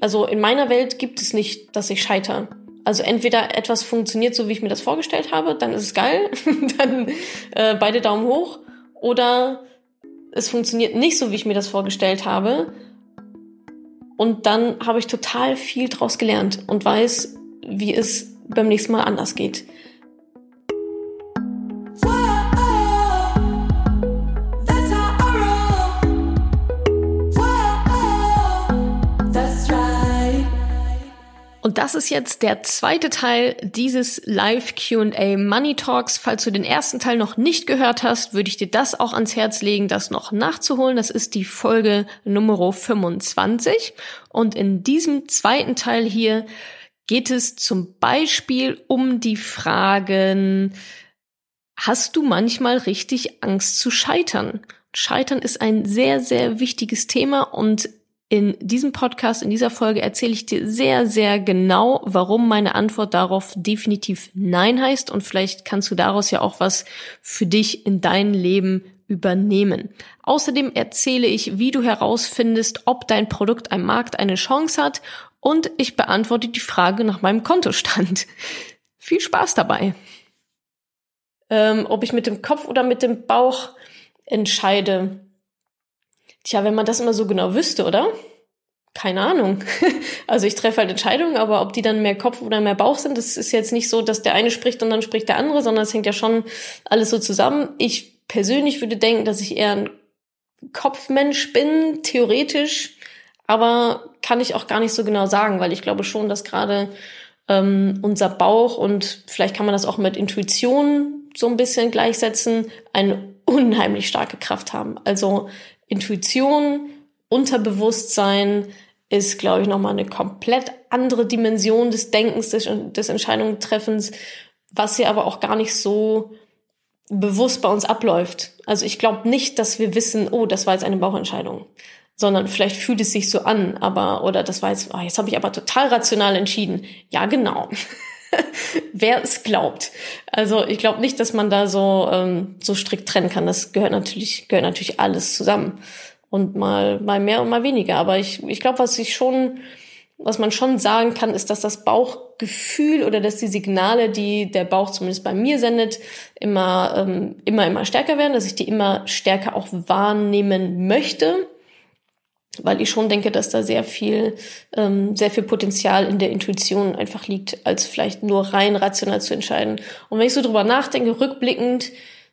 Also in meiner Welt gibt es nicht, dass ich scheitere. Also entweder etwas funktioniert so, wie ich mir das vorgestellt habe, dann ist es geil, dann äh, beide Daumen hoch, oder es funktioniert nicht so, wie ich mir das vorgestellt habe. Und dann habe ich total viel draus gelernt und weiß, wie es beim nächsten Mal anders geht. Und das ist jetzt der zweite Teil dieses Live QA Money Talks. Falls du den ersten Teil noch nicht gehört hast, würde ich dir das auch ans Herz legen, das noch nachzuholen. Das ist die Folge Nummer 25. Und in diesem zweiten Teil hier geht es zum Beispiel um die Fragen, hast du manchmal richtig Angst zu scheitern? Scheitern ist ein sehr, sehr wichtiges Thema und in diesem Podcast, in dieser Folge erzähle ich dir sehr, sehr genau, warum meine Antwort darauf definitiv Nein heißt und vielleicht kannst du daraus ja auch was für dich in dein Leben übernehmen. Außerdem erzähle ich, wie du herausfindest, ob dein Produkt am Markt eine Chance hat und ich beantworte die Frage nach meinem Kontostand. Viel Spaß dabei. Ähm, ob ich mit dem Kopf oder mit dem Bauch entscheide, Tja, wenn man das immer so genau wüsste, oder? Keine Ahnung. Also ich treffe halt Entscheidungen, aber ob die dann mehr Kopf oder mehr Bauch sind, das ist jetzt nicht so, dass der eine spricht und dann spricht der andere, sondern es hängt ja schon alles so zusammen. Ich persönlich würde denken, dass ich eher ein Kopfmensch bin, theoretisch, aber kann ich auch gar nicht so genau sagen, weil ich glaube schon, dass gerade ähm, unser Bauch und vielleicht kann man das auch mit Intuition so ein bisschen gleichsetzen, eine unheimlich starke Kraft haben. Also Intuition, Unterbewusstsein ist, glaube ich, nochmal eine komplett andere Dimension des Denkens, des, des Entscheidungstreffens, was ja aber auch gar nicht so bewusst bei uns abläuft. Also ich glaube nicht, dass wir wissen, oh, das war jetzt eine Bauchentscheidung, sondern vielleicht fühlt es sich so an, aber oder das war jetzt, oh, jetzt habe ich aber total rational entschieden. Ja, genau. Wer es glaubt. Also ich glaube nicht, dass man da so ähm, so strikt trennen kann. Das gehört natürlich gehört natürlich alles zusammen und mal mal mehr und mal weniger. Aber ich ich glaube, was ich schon was man schon sagen kann, ist, dass das Bauchgefühl oder dass die Signale, die der Bauch zumindest bei mir sendet, immer ähm, immer immer stärker werden, dass ich die immer stärker auch wahrnehmen möchte weil ich schon denke, dass da sehr viel, ähm, sehr viel Potenzial in der Intuition einfach liegt, als vielleicht nur rein rational zu entscheiden. Und wenn ich so drüber nachdenke, rückblickend,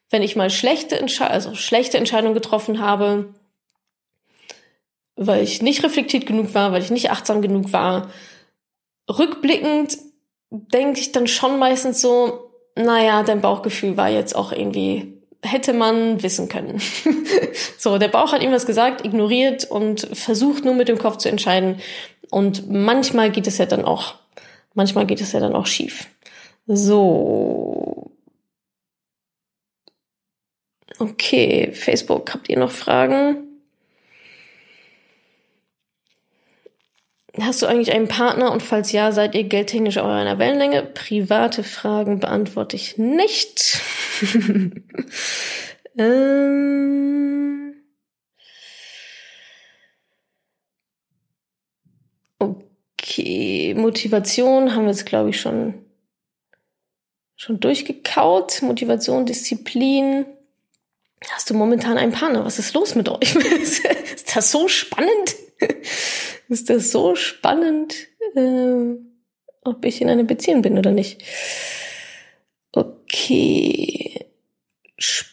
wenn ich mal schlechte, Entsche also schlechte Entscheidungen getroffen habe, weil ich nicht reflektiert genug war, weil ich nicht achtsam genug war, rückblickend denke ich dann schon meistens so, naja, dein Bauchgefühl war jetzt auch irgendwie hätte man wissen können. so, der Bauch hat ihm was gesagt, ignoriert und versucht nur mit dem Kopf zu entscheiden. Und manchmal geht es ja dann auch, manchmal geht es ja dann auch schief. So. Okay, Facebook, habt ihr noch Fragen? Hast du eigentlich einen Partner und falls ja, seid ihr geldtechnisch auf einer Wellenlänge? Private Fragen beantworte ich nicht. ähm okay, Motivation haben wir jetzt, glaube ich, schon, schon durchgekaut. Motivation, Disziplin. Hast du momentan einen Partner? Was ist los mit euch? ist das so spannend? ist das so spannend, äh, ob ich in einer Beziehung bin oder nicht. Okay.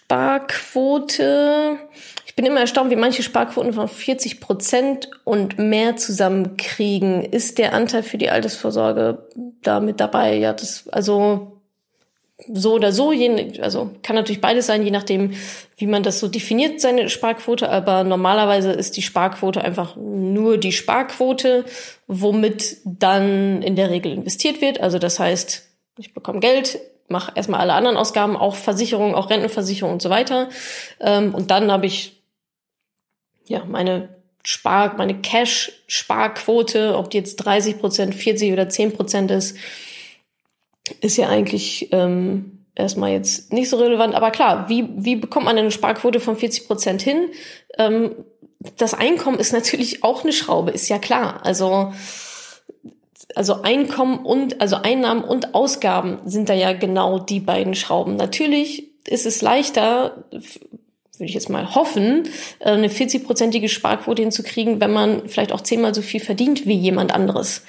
Sparquote. Ich bin immer erstaunt, wie manche Sparquoten von 40 Prozent und mehr zusammenkriegen. Ist der Anteil für die Altersvorsorge da mit dabei? Ja, das, also, so oder so, je, also kann natürlich beides sein, je nachdem, wie man das so definiert, seine Sparquote. Aber normalerweise ist die Sparquote einfach nur die Sparquote, womit dann in der Regel investiert wird. Also das heißt, ich bekomme Geld, mache erstmal alle anderen Ausgaben, auch Versicherung, auch Rentenversicherung und so weiter. Ähm, und dann habe ich ja meine Spar, meine Cash-Sparquote, ob die jetzt 30 Prozent, 40 oder 10 Prozent ist, ist ja eigentlich ähm, erstmal jetzt nicht so relevant. Aber klar, wie, wie bekommt man eine Sparquote von 40 Prozent hin? Ähm, das Einkommen ist natürlich auch eine Schraube, ist ja klar. Also, also Einkommen und, also Einnahmen und Ausgaben sind da ja genau die beiden Schrauben. Natürlich ist es leichter, würde ich jetzt mal hoffen, äh, eine 40-prozentige Sparquote hinzukriegen, wenn man vielleicht auch zehnmal so viel verdient wie jemand anderes.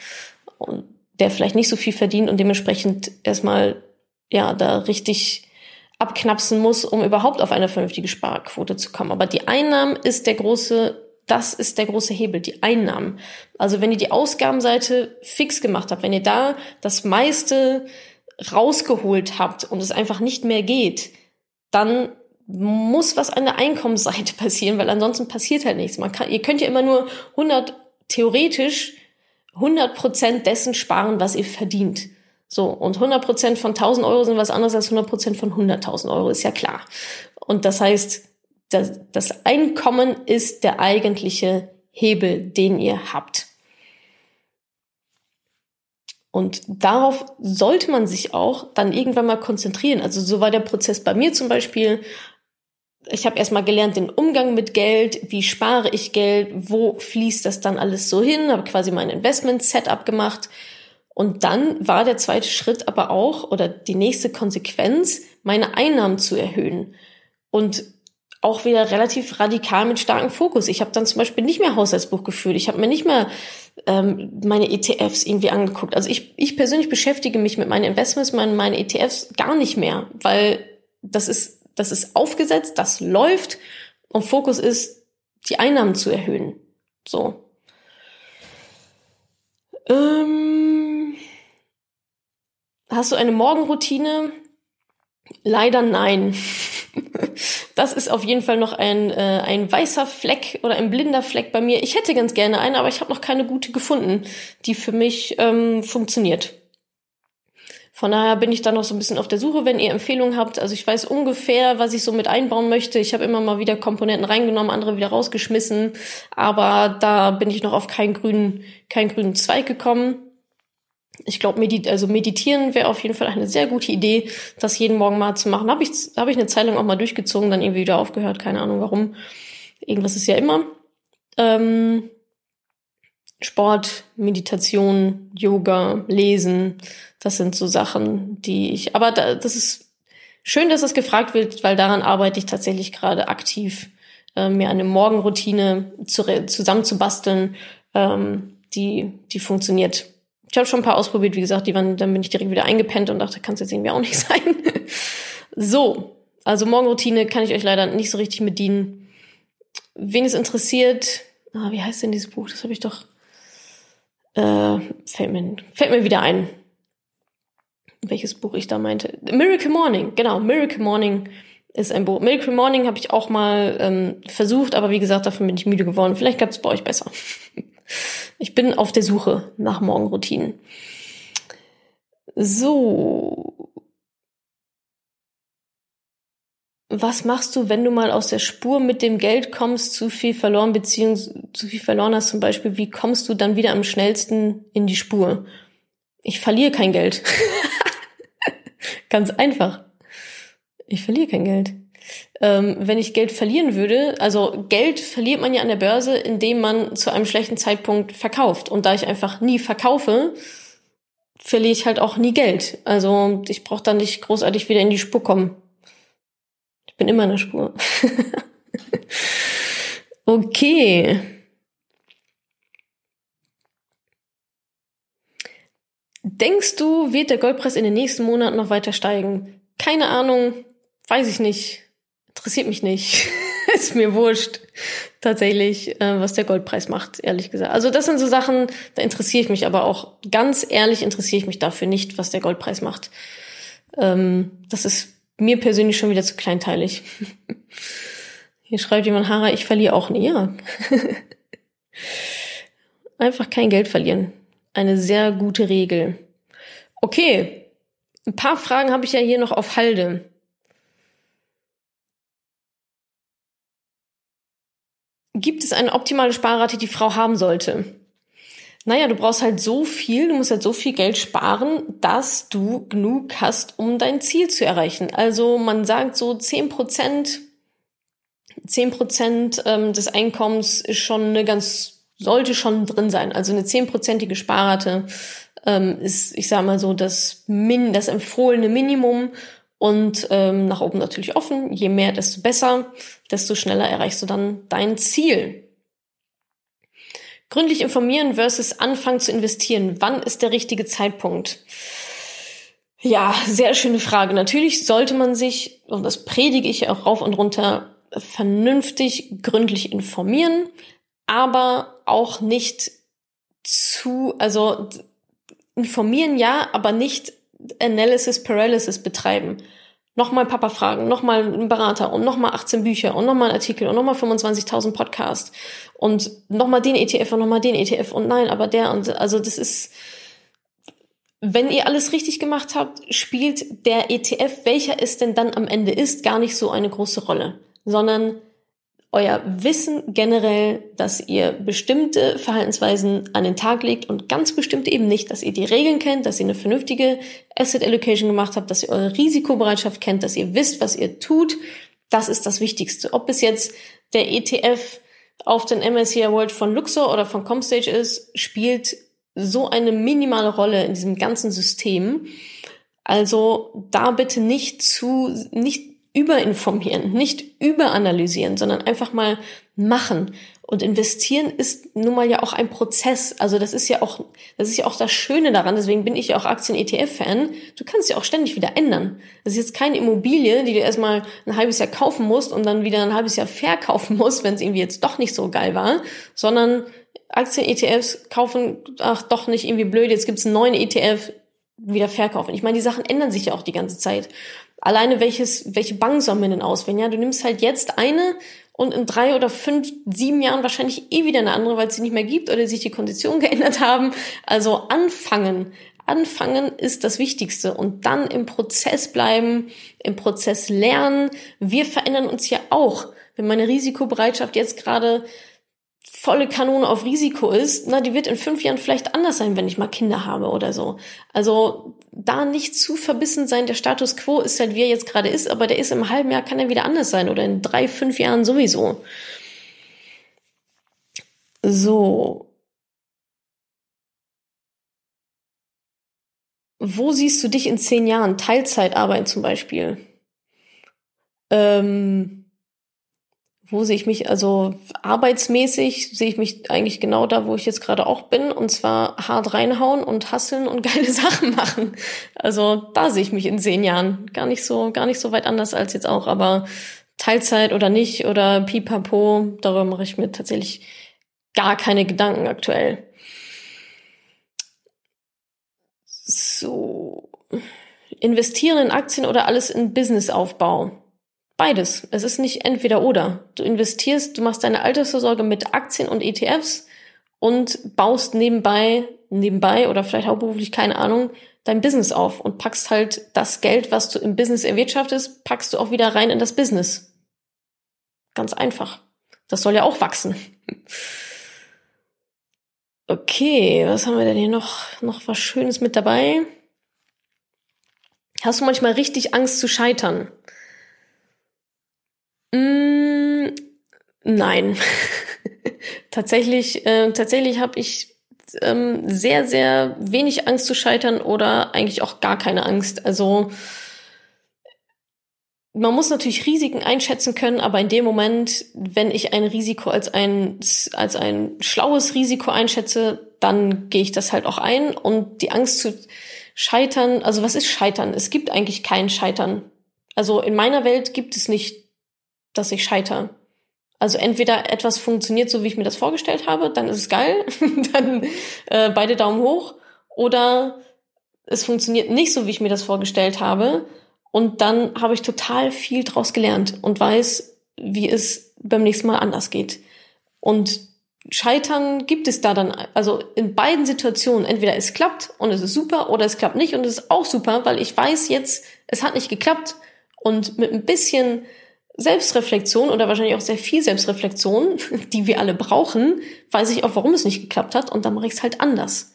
Und der vielleicht nicht so viel verdient und dementsprechend erstmal, ja, da richtig abknapsen muss, um überhaupt auf eine vernünftige Sparquote zu kommen. Aber die Einnahmen ist der große, das ist der große Hebel, die Einnahmen. Also wenn ihr die Ausgabenseite fix gemacht habt, wenn ihr da das meiste rausgeholt habt und es einfach nicht mehr geht, dann muss was an der Einkommensseite passieren, weil ansonsten passiert halt nichts. Man kann, ihr könnt ja immer nur 100, theoretisch 100 Prozent dessen sparen, was ihr verdient. So, und 100 Prozent von 1000 Euro sind was anderes als 100 Prozent von 100.000 Euro, ist ja klar. Und das heißt, das, das Einkommen ist der eigentliche Hebel, den ihr habt. Und darauf sollte man sich auch dann irgendwann mal konzentrieren. Also so war der Prozess bei mir zum Beispiel. Ich habe erstmal gelernt den Umgang mit Geld, wie spare ich Geld, wo fließt das dann alles so hin, habe quasi mein Investment-Setup gemacht und dann war der zweite Schritt aber auch, oder die nächste Konsequenz, meine Einnahmen zu erhöhen. Und auch wieder relativ radikal mit starkem Fokus. Ich habe dann zum Beispiel nicht mehr Haushaltsbuch geführt. Ich habe mir nicht mehr ähm, meine ETFs irgendwie angeguckt. Also ich, ich persönlich beschäftige mich mit meinen Investments, meinen, meinen ETFs gar nicht mehr, weil das ist, das ist aufgesetzt, das läuft und Fokus ist, die Einnahmen zu erhöhen. So. Ähm, hast du eine Morgenroutine? Leider nein. Das ist auf jeden Fall noch ein, äh, ein weißer Fleck oder ein blinder Fleck bei mir. Ich hätte ganz gerne eine, aber ich habe noch keine gute gefunden, die für mich ähm, funktioniert. Von daher bin ich da noch so ein bisschen auf der Suche, wenn ihr Empfehlungen habt. Also ich weiß ungefähr, was ich so mit einbauen möchte. Ich habe immer mal wieder Komponenten reingenommen, andere wieder rausgeschmissen. Aber da bin ich noch auf keinen grünen, keinen grünen Zweig gekommen ich glaube, medit also meditieren wäre auf jeden Fall eine sehr gute Idee, das jeden Morgen mal zu machen. Habe ich, hab ich eine Zeit lang auch mal durchgezogen, dann irgendwie wieder aufgehört, keine Ahnung warum. Irgendwas ist ja immer. Ähm, Sport, Meditation, Yoga, Lesen, das sind so Sachen, die ich. Aber da, das ist schön, dass das gefragt wird, weil daran arbeite ich tatsächlich gerade aktiv, äh, mir eine Morgenroutine zu, zusammenzubasteln, ähm, die, die funktioniert ich habe schon ein paar ausprobiert, wie gesagt, die waren, dann bin ich direkt wieder eingepennt und dachte, kann es jetzt irgendwie auch nicht sein. so, also Morgenroutine kann ich euch leider nicht so richtig bedienen. Wen es interessiert, ah, wie heißt denn dieses Buch? Das habe ich doch. Äh, fällt, mir, fällt mir wieder ein, welches Buch ich da meinte. Miracle Morning, genau, Miracle Morning ist ein Buch. Miracle Morning habe ich auch mal ähm, versucht, aber wie gesagt, davon bin ich müde geworden. Vielleicht gab es bei euch besser. Ich bin auf der Suche nach Morgenroutinen. So. Was machst du, wenn du mal aus der Spur mit dem Geld kommst, zu viel verloren, beziehungsweise zu viel verloren hast zum Beispiel? Wie kommst du dann wieder am schnellsten in die Spur? Ich verliere kein Geld. Ganz einfach. Ich verliere kein Geld ähm, wenn ich Geld verlieren würde, also Geld verliert man ja an der Börse, indem man zu einem schlechten Zeitpunkt verkauft. Und da ich einfach nie verkaufe, verliere ich halt auch nie Geld. Also ich brauche dann nicht großartig wieder in die Spur kommen. Ich bin immer in der Spur. okay. Denkst du, wird der Goldpreis in den nächsten Monaten noch weiter steigen? Keine Ahnung, weiß ich nicht interessiert mich nicht. ist mir wurscht, tatsächlich, äh, was der Goldpreis macht, ehrlich gesagt. Also das sind so Sachen, da interessiere ich mich aber auch, ganz ehrlich interessiere ich mich dafür nicht, was der Goldpreis macht. Ähm, das ist mir persönlich schon wieder zu kleinteilig. Hier schreibt jemand, Hara, ich verliere auch nie. Ja. Einfach kein Geld verlieren. Eine sehr gute Regel. Okay, ein paar Fragen habe ich ja hier noch auf Halde. Gibt es eine optimale Sparrate, die Frau haben sollte? Naja, du brauchst halt so viel, du musst halt so viel Geld sparen, dass du genug hast, um dein Ziel zu erreichen. Also man sagt so zehn Prozent zehn Prozent ähm, des Einkommens ist schon eine ganz, sollte schon drin sein. Also eine zehnprozentige Sparrate ähm, ist, ich sage mal so, das, Min das empfohlene Minimum und ähm, nach oben natürlich offen. Je mehr, desto besser, desto schneller erreichst du dann dein Ziel. Gründlich informieren versus anfangen zu investieren. Wann ist der richtige Zeitpunkt? Ja, sehr schöne Frage. Natürlich sollte man sich, und das predige ich auch rauf und runter, vernünftig, gründlich informieren, aber auch nicht zu, also informieren ja, aber nicht Analysis Paralysis betreiben. Nochmal Papa fragen, nochmal einen Berater und nochmal 18 Bücher und nochmal einen Artikel und nochmal 25.000 Podcasts und nochmal den ETF und nochmal den ETF und nein, aber der und also das ist, wenn ihr alles richtig gemacht habt, spielt der ETF, welcher es denn dann am Ende ist, gar nicht so eine große Rolle, sondern euer Wissen generell, dass ihr bestimmte Verhaltensweisen an den Tag legt und ganz bestimmte eben nicht, dass ihr die Regeln kennt, dass ihr eine vernünftige Asset Allocation gemacht habt, dass ihr eure Risikobereitschaft kennt, dass ihr wisst, was ihr tut. Das ist das Wichtigste. Ob es jetzt der ETF auf den MSCI World von Luxor oder von Comstage ist, spielt so eine minimale Rolle in diesem ganzen System. Also da bitte nicht zu, nicht überinformieren, nicht überanalysieren, sondern einfach mal machen. Und investieren ist nun mal ja auch ein Prozess. Also das ist ja auch, das ist ja auch das Schöne daran. Deswegen bin ich ja auch Aktien-ETF-Fan. Du kannst ja auch ständig wieder ändern. Das ist jetzt keine Immobilie, die du erstmal ein halbes Jahr kaufen musst und dann wieder ein halbes Jahr verkaufen musst, wenn es irgendwie jetzt doch nicht so geil war, sondern Aktien-ETFs kaufen, ach doch nicht irgendwie blöd, jetzt gibt's einen neuen ETF, wieder verkaufen. Ich meine, die Sachen ändern sich ja auch die ganze Zeit alleine welches, welche Bank soll man denn auswählen? Ja, du nimmst halt jetzt eine und in drei oder fünf, sieben Jahren wahrscheinlich eh wieder eine andere, weil es sie nicht mehr gibt oder sich die Konditionen geändert haben. Also anfangen. Anfangen ist das Wichtigste und dann im Prozess bleiben, im Prozess lernen. Wir verändern uns ja auch. Wenn meine Risikobereitschaft jetzt gerade volle Kanone auf Risiko ist, na, die wird in fünf Jahren vielleicht anders sein, wenn ich mal Kinder habe oder so. Also da nicht zu verbissen sein, der Status quo ist halt, wie er jetzt gerade ist, aber der ist im halben Jahr, kann er wieder anders sein oder in drei, fünf Jahren sowieso. So. Wo siehst du dich in zehn Jahren? Teilzeitarbeit zum Beispiel. Ähm, wo sehe ich mich, also arbeitsmäßig sehe ich mich eigentlich genau da, wo ich jetzt gerade auch bin, und zwar hart reinhauen und hasseln und geile Sachen machen. Also da sehe ich mich in zehn Jahren. Gar nicht so, gar nicht so weit anders als jetzt auch, aber Teilzeit oder nicht oder pipapo, darüber mache ich mir tatsächlich gar keine Gedanken aktuell. So. Investieren in Aktien oder alles in Businessaufbau? Beides. Es ist nicht entweder oder. Du investierst, du machst deine Altersvorsorge mit Aktien und ETFs und baust nebenbei, nebenbei oder vielleicht hauptberuflich, keine Ahnung, dein Business auf und packst halt das Geld, was du im Business erwirtschaftest, packst du auch wieder rein in das Business. Ganz einfach. Das soll ja auch wachsen. Okay, was haben wir denn hier noch? Noch was Schönes mit dabei? Hast du manchmal richtig Angst zu scheitern? Mm, nein. tatsächlich, äh, tatsächlich habe ich ähm, sehr, sehr wenig Angst zu scheitern oder eigentlich auch gar keine Angst. Also man muss natürlich Risiken einschätzen können, aber in dem Moment, wenn ich ein Risiko als ein, als ein schlaues Risiko einschätze, dann gehe ich das halt auch ein. Und die Angst zu scheitern, also was ist Scheitern? Es gibt eigentlich kein Scheitern. Also in meiner Welt gibt es nicht dass ich scheitere. Also entweder etwas funktioniert so, wie ich mir das vorgestellt habe, dann ist es geil, dann äh, beide Daumen hoch, oder es funktioniert nicht so, wie ich mir das vorgestellt habe, und dann habe ich total viel draus gelernt und weiß, wie es beim nächsten Mal anders geht. Und Scheitern gibt es da dann, also in beiden Situationen, entweder es klappt und es ist super oder es klappt nicht und es ist auch super, weil ich weiß jetzt, es hat nicht geklappt und mit ein bisschen Selbstreflexion oder wahrscheinlich auch sehr viel Selbstreflexion, die wir alle brauchen, weiß ich auch, warum es nicht geklappt hat und dann mache ich es halt anders.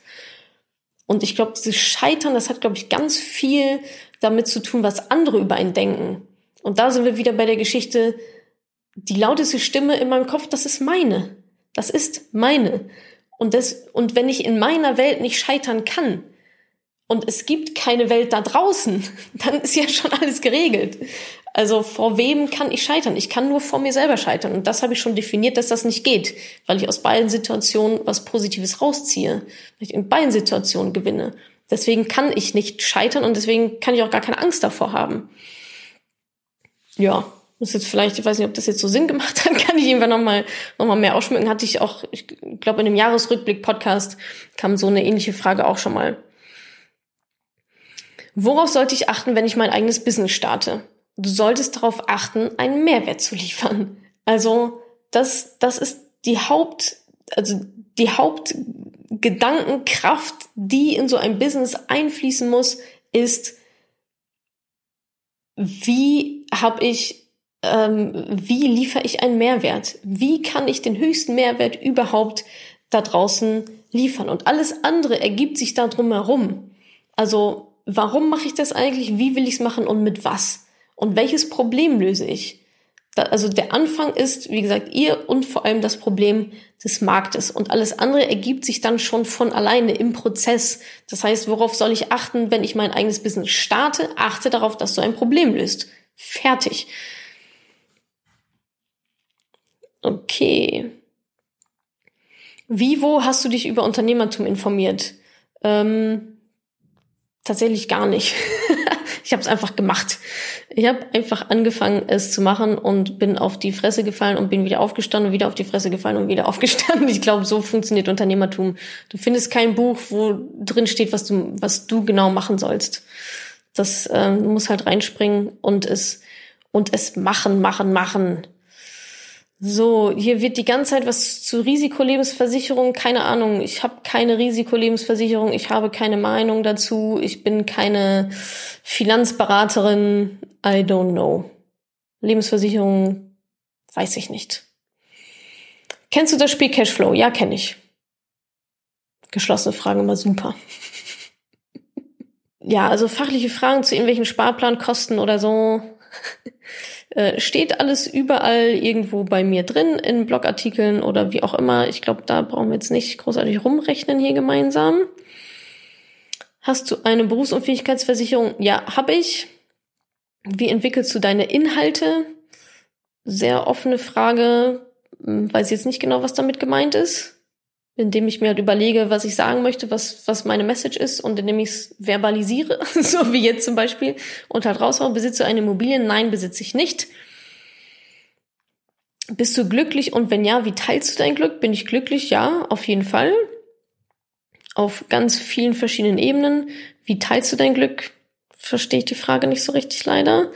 Und ich glaube, dieses Scheitern, das hat, glaube ich, ganz viel damit zu tun, was andere über einen denken. Und da sind wir wieder bei der Geschichte, die lauteste Stimme in meinem Kopf, das ist meine. Das ist meine. Und das, und wenn ich in meiner Welt nicht scheitern kann, und es gibt keine Welt da draußen, dann ist ja schon alles geregelt. Also vor wem kann ich scheitern? Ich kann nur vor mir selber scheitern. Und das habe ich schon definiert, dass das nicht geht, weil ich aus beiden Situationen was Positives rausziehe, weil ich in beiden Situationen gewinne. Deswegen kann ich nicht scheitern und deswegen kann ich auch gar keine Angst davor haben. Ja, ist jetzt vielleicht, ich weiß nicht, ob das jetzt so Sinn gemacht hat, kann ich irgendwann nochmal noch mal mehr ausschmücken. Hatte ich auch, ich glaube, in dem Jahresrückblick-Podcast kam so eine ähnliche Frage auch schon mal. Worauf sollte ich achten, wenn ich mein eigenes Business starte? Du solltest darauf achten, einen Mehrwert zu liefern. Also, das, das ist die Haupt, also die Hauptgedankenkraft, die in so ein Business einfließen muss, ist, wie habe ich, ähm, wie liefere ich einen Mehrwert? Wie kann ich den höchsten Mehrwert überhaupt da draußen liefern? Und alles andere ergibt sich da drumherum. Also warum mache ich das eigentlich, wie will ich es machen und mit was? Und welches Problem löse ich? Also der Anfang ist, wie gesagt, ihr und vor allem das Problem des Marktes. Und alles andere ergibt sich dann schon von alleine im Prozess. Das heißt, worauf soll ich achten, wenn ich mein eigenes Business starte? Achte darauf, dass du ein Problem löst. Fertig. Okay. Wie, wo hast du dich über Unternehmertum informiert? Ähm, tatsächlich gar nicht. ich habe es einfach gemacht. Ich habe einfach angefangen, es zu machen und bin auf die Fresse gefallen und bin wieder aufgestanden und wieder auf die Fresse gefallen und wieder aufgestanden. Ich glaube, so funktioniert Unternehmertum. Du findest kein Buch, wo drin steht, was du, was du genau machen sollst. Das ähm, du musst halt reinspringen und es und es machen, machen, machen. So, hier wird die ganze Zeit was zu Risikolebensversicherung, keine Ahnung. Ich habe keine Risikolebensversicherung, ich habe keine Meinung dazu, ich bin keine Finanzberaterin, I don't know. Lebensversicherung weiß ich nicht. Kennst du das Spiel Cashflow? Ja, kenne ich. Geschlossene Fragen immer super. ja, also fachliche Fragen zu irgendwelchen Sparplankosten oder so äh, steht alles überall irgendwo bei mir drin, in Blogartikeln oder wie auch immer. Ich glaube, da brauchen wir jetzt nicht großartig rumrechnen hier gemeinsam. Hast du eine Berufsunfähigkeitsversicherung? Ja, habe ich. Wie entwickelst du deine Inhalte? Sehr offene Frage. Hm, weiß jetzt nicht genau, was damit gemeint ist indem ich mir halt überlege, was ich sagen möchte, was, was meine Message ist und indem ich es verbalisiere, so wie jetzt zum Beispiel, und halt raushaue, besitze eine Immobilie? Nein, besitze ich nicht. Bist du glücklich und wenn ja, wie teilst du dein Glück? Bin ich glücklich? Ja, auf jeden Fall. Auf ganz vielen verschiedenen Ebenen. Wie teilst du dein Glück? Verstehe ich die Frage nicht so richtig leider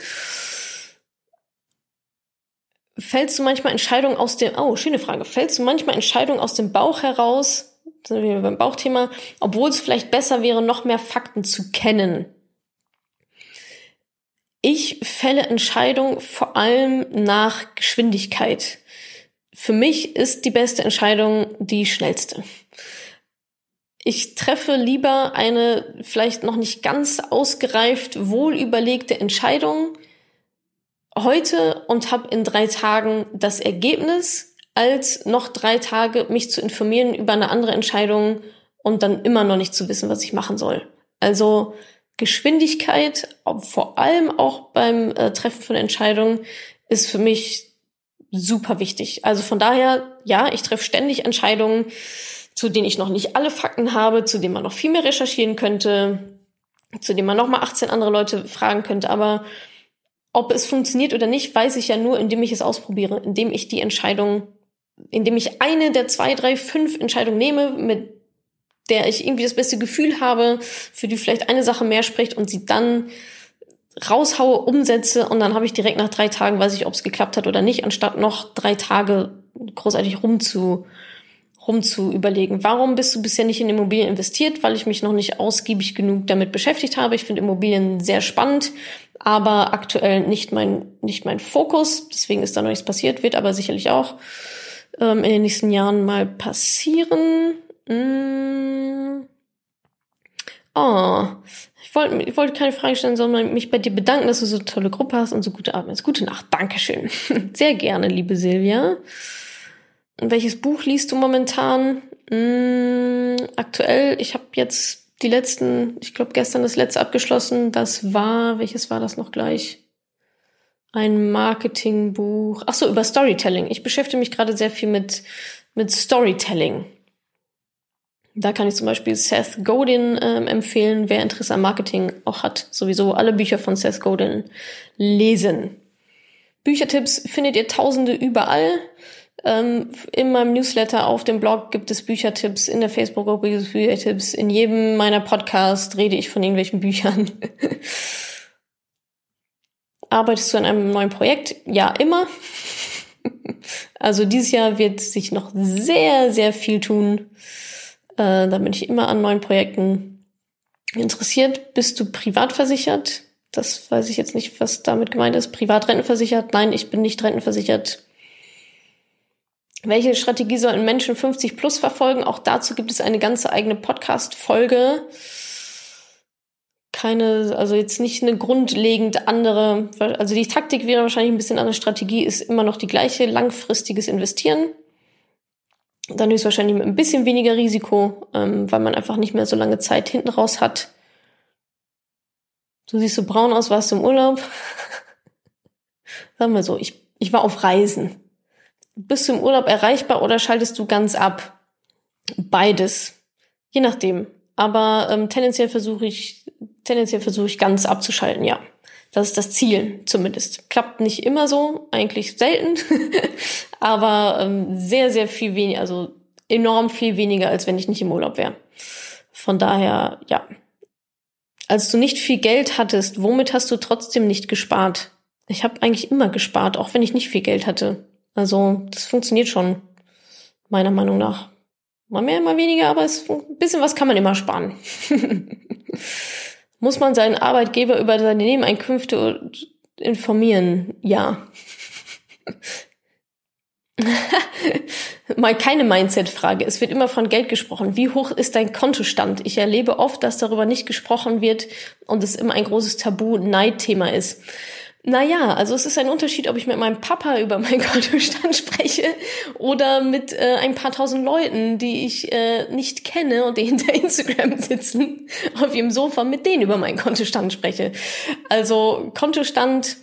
fällst du manchmal Entscheidungen aus dem, oh, schöne Frage, fällst du manchmal Entscheidungen aus dem Bauch heraus, sind wir beim Bauchthema, obwohl es vielleicht besser wäre, noch mehr Fakten zu kennen? Ich fälle Entscheidungen vor allem nach Geschwindigkeit. Für mich ist die beste Entscheidung die schnellste. Ich treffe lieber eine vielleicht noch nicht ganz ausgereift, wohlüberlegte Entscheidung, heute und habe in drei Tagen das Ergebnis, als noch drei Tage mich zu informieren über eine andere Entscheidung und dann immer noch nicht zu wissen, was ich machen soll. Also Geschwindigkeit, vor allem auch beim äh, Treffen von Entscheidungen, ist für mich super wichtig. Also von daher, ja, ich treffe ständig Entscheidungen, zu denen ich noch nicht alle Fakten habe, zu denen man noch viel mehr recherchieren könnte, zu denen man noch mal 18 andere Leute fragen könnte. Aber ob es funktioniert oder nicht, weiß ich ja nur, indem ich es ausprobiere, indem ich die Entscheidung, indem ich eine der zwei, drei, fünf Entscheidungen nehme, mit der ich irgendwie das beste Gefühl habe, für die vielleicht eine Sache mehr spricht und sie dann raushaue, umsetze und dann habe ich direkt nach drei Tagen, weiß ich, ob es geklappt hat oder nicht, anstatt noch drei Tage großartig rumzu, rum zu überlegen. Warum bist du bisher nicht in Immobilien investiert? Weil ich mich noch nicht ausgiebig genug damit beschäftigt habe. Ich finde Immobilien sehr spannend, aber aktuell nicht mein, nicht mein Fokus. Deswegen ist da noch nichts passiert, wird aber sicherlich auch ähm, in den nächsten Jahren mal passieren. Mmh. Oh, ich wollte ich wollte keine Frage stellen, sondern mich bei dir bedanken, dass du so eine tolle Gruppe hast und so gute Abend. Gute Nacht. Dankeschön. Sehr gerne, liebe Silvia. Welches Buch liest du momentan? Hm, aktuell, ich habe jetzt die letzten, ich glaube gestern das letzte abgeschlossen. Das war, welches war das noch gleich? Ein Marketingbuch. Ach so, über Storytelling. Ich beschäftige mich gerade sehr viel mit, mit Storytelling. Da kann ich zum Beispiel Seth Godin ähm, empfehlen, wer Interesse am Marketing auch hat. Sowieso alle Bücher von Seth Godin lesen. Büchertipps findet ihr tausende überall. Ähm, in meinem Newsletter auf dem Blog gibt es Büchertipps, in der Facebook-Gruppe gibt es Büchertipps, in jedem meiner Podcasts rede ich von irgendwelchen Büchern. Arbeitest du an einem neuen Projekt? Ja, immer. also dieses Jahr wird sich noch sehr, sehr viel tun. Äh, da bin ich immer an neuen Projekten interessiert. Bist du privat versichert? Das weiß ich jetzt nicht, was damit gemeint ist. Privat rentenversichert? Nein, ich bin nicht rentenversichert. Welche Strategie sollten Menschen 50 plus verfolgen? Auch dazu gibt es eine ganze eigene Podcast-Folge. Keine, also jetzt nicht eine grundlegend andere, also die Taktik wäre wahrscheinlich ein bisschen andere Strategie, ist immer noch die gleiche, langfristiges Investieren. Dann ist wahrscheinlich mit ein bisschen weniger Risiko, ähm, weil man einfach nicht mehr so lange Zeit hinten raus hat. Du siehst so braun aus, warst du im Urlaub? Sagen wir so, ich, ich war auf Reisen. Bist du im Urlaub erreichbar oder schaltest du ganz ab? Beides. Je nachdem. Aber ähm, tendenziell versuche ich, tendenziell versuche ich ganz abzuschalten, ja. Das ist das Ziel, zumindest. Klappt nicht immer so, eigentlich selten, aber ähm, sehr, sehr viel weniger, also enorm viel weniger, als wenn ich nicht im Urlaub wäre. Von daher, ja. Als du nicht viel Geld hattest, womit hast du trotzdem nicht gespart? Ich habe eigentlich immer gespart, auch wenn ich nicht viel Geld hatte. Also das funktioniert schon, meiner Meinung nach. Mal mehr, mal weniger, aber es, ein bisschen was kann man immer sparen. Muss man seinen Arbeitgeber über seine Nebeneinkünfte informieren? Ja. Mal keine Mindset-Frage. Es wird immer von Geld gesprochen. Wie hoch ist dein Kontostand? Ich erlebe oft, dass darüber nicht gesprochen wird und es immer ein großes Tabu-Neidthema ist. Naja, also es ist ein Unterschied, ob ich mit meinem Papa über meinen Kontostand spreche oder mit äh, ein paar tausend Leuten, die ich äh, nicht kenne und die hinter Instagram sitzen, auf ihrem Sofa mit denen über meinen Kontostand spreche. Also Kontostand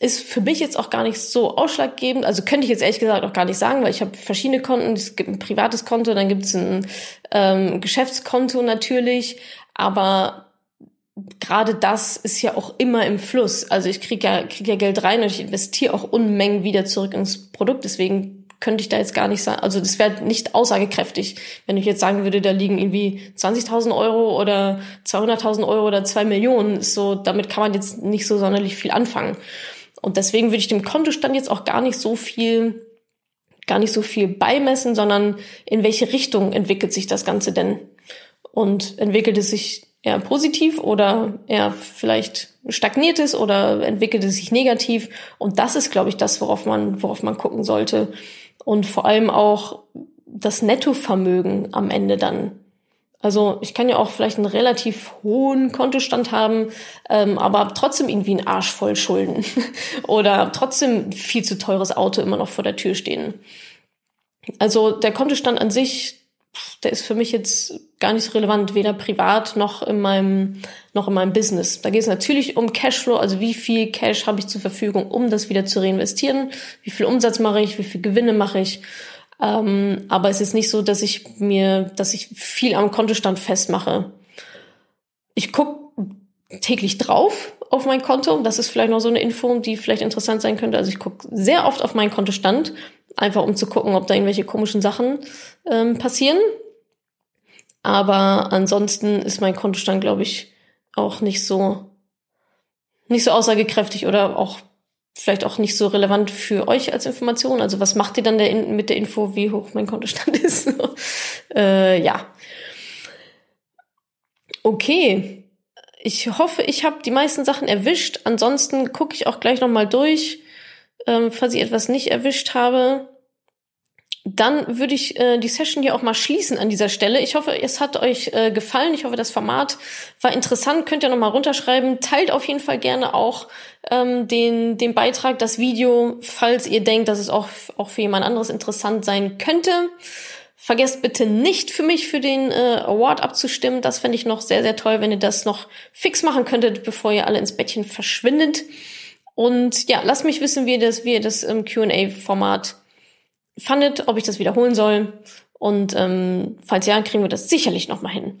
ist für mich jetzt auch gar nicht so ausschlaggebend. Also könnte ich jetzt ehrlich gesagt auch gar nicht sagen, weil ich habe verschiedene Konten. Es gibt ein privates Konto, dann gibt es ein ähm, Geschäftskonto natürlich. Aber gerade das ist ja auch immer im Fluss. Also ich kriege ja, krieg ja Geld rein und ich investiere auch Unmengen wieder zurück ins Produkt. Deswegen könnte ich da jetzt gar nicht sagen, also das wäre nicht aussagekräftig, wenn ich jetzt sagen würde, da liegen irgendwie 20.000 Euro oder 200.000 Euro oder zwei Millionen. So, damit kann man jetzt nicht so sonderlich viel anfangen. Und deswegen würde ich dem Kontostand jetzt auch gar nicht so viel, gar nicht so viel beimessen, sondern in welche Richtung entwickelt sich das Ganze denn? Und entwickelt es sich eher positiv oder eher vielleicht stagniert ist oder entwickelt es sich negativ. Und das ist, glaube ich, das, worauf man, worauf man gucken sollte. Und vor allem auch das Nettovermögen am Ende dann. Also ich kann ja auch vielleicht einen relativ hohen Kontostand haben, ähm, aber trotzdem irgendwie einen Arsch voll Schulden oder trotzdem viel zu teures Auto immer noch vor der Tür stehen. Also der Kontostand an sich, der ist für mich jetzt gar nicht so relevant, weder privat noch in meinem, noch in meinem Business. Da geht es natürlich um Cashflow, also wie viel Cash habe ich zur Verfügung, um das wieder zu reinvestieren, wie viel Umsatz mache ich, wie viel Gewinne mache ich. Ähm, aber es ist nicht so, dass ich mir, dass ich viel am Kontostand festmache. Ich gucke täglich drauf auf mein Konto. Das ist vielleicht noch so eine Info, die vielleicht interessant sein könnte. Also ich gucke sehr oft auf meinen Kontostand, einfach um zu gucken, ob da irgendwelche komischen Sachen ähm, passieren. Aber ansonsten ist mein Kontostand, glaube ich, auch nicht so, nicht so aussagekräftig oder auch vielleicht auch nicht so relevant für euch als Information. Also was macht ihr dann der, mit der Info, wie hoch mein Kontostand ist? äh, ja. Okay. Ich hoffe, ich habe die meisten Sachen erwischt. Ansonsten gucke ich auch gleich nochmal durch, ähm, falls ich etwas nicht erwischt habe. dann würde ich äh, die Session hier auch mal schließen an dieser Stelle. Ich hoffe, es hat euch äh, gefallen. Ich hoffe, das Format war interessant. Könnt ihr nochmal runterschreiben. Teilt auf jeden Fall gerne auch ähm, den, den Beitrag, das Video, falls ihr denkt, dass es auch, auch für jemand anderes interessant sein könnte. Vergesst bitte nicht für mich für den äh, Award abzustimmen. Das fände ich noch sehr, sehr toll, wenn ihr das noch fix machen könntet, bevor ihr alle ins Bettchen verschwindet. Und ja, lasst mich wissen, wie ihr das, wie ihr das im QA-Format fandet, ob ich das wiederholen soll. Und ähm, falls ja, kriegen wir das sicherlich noch mal hin.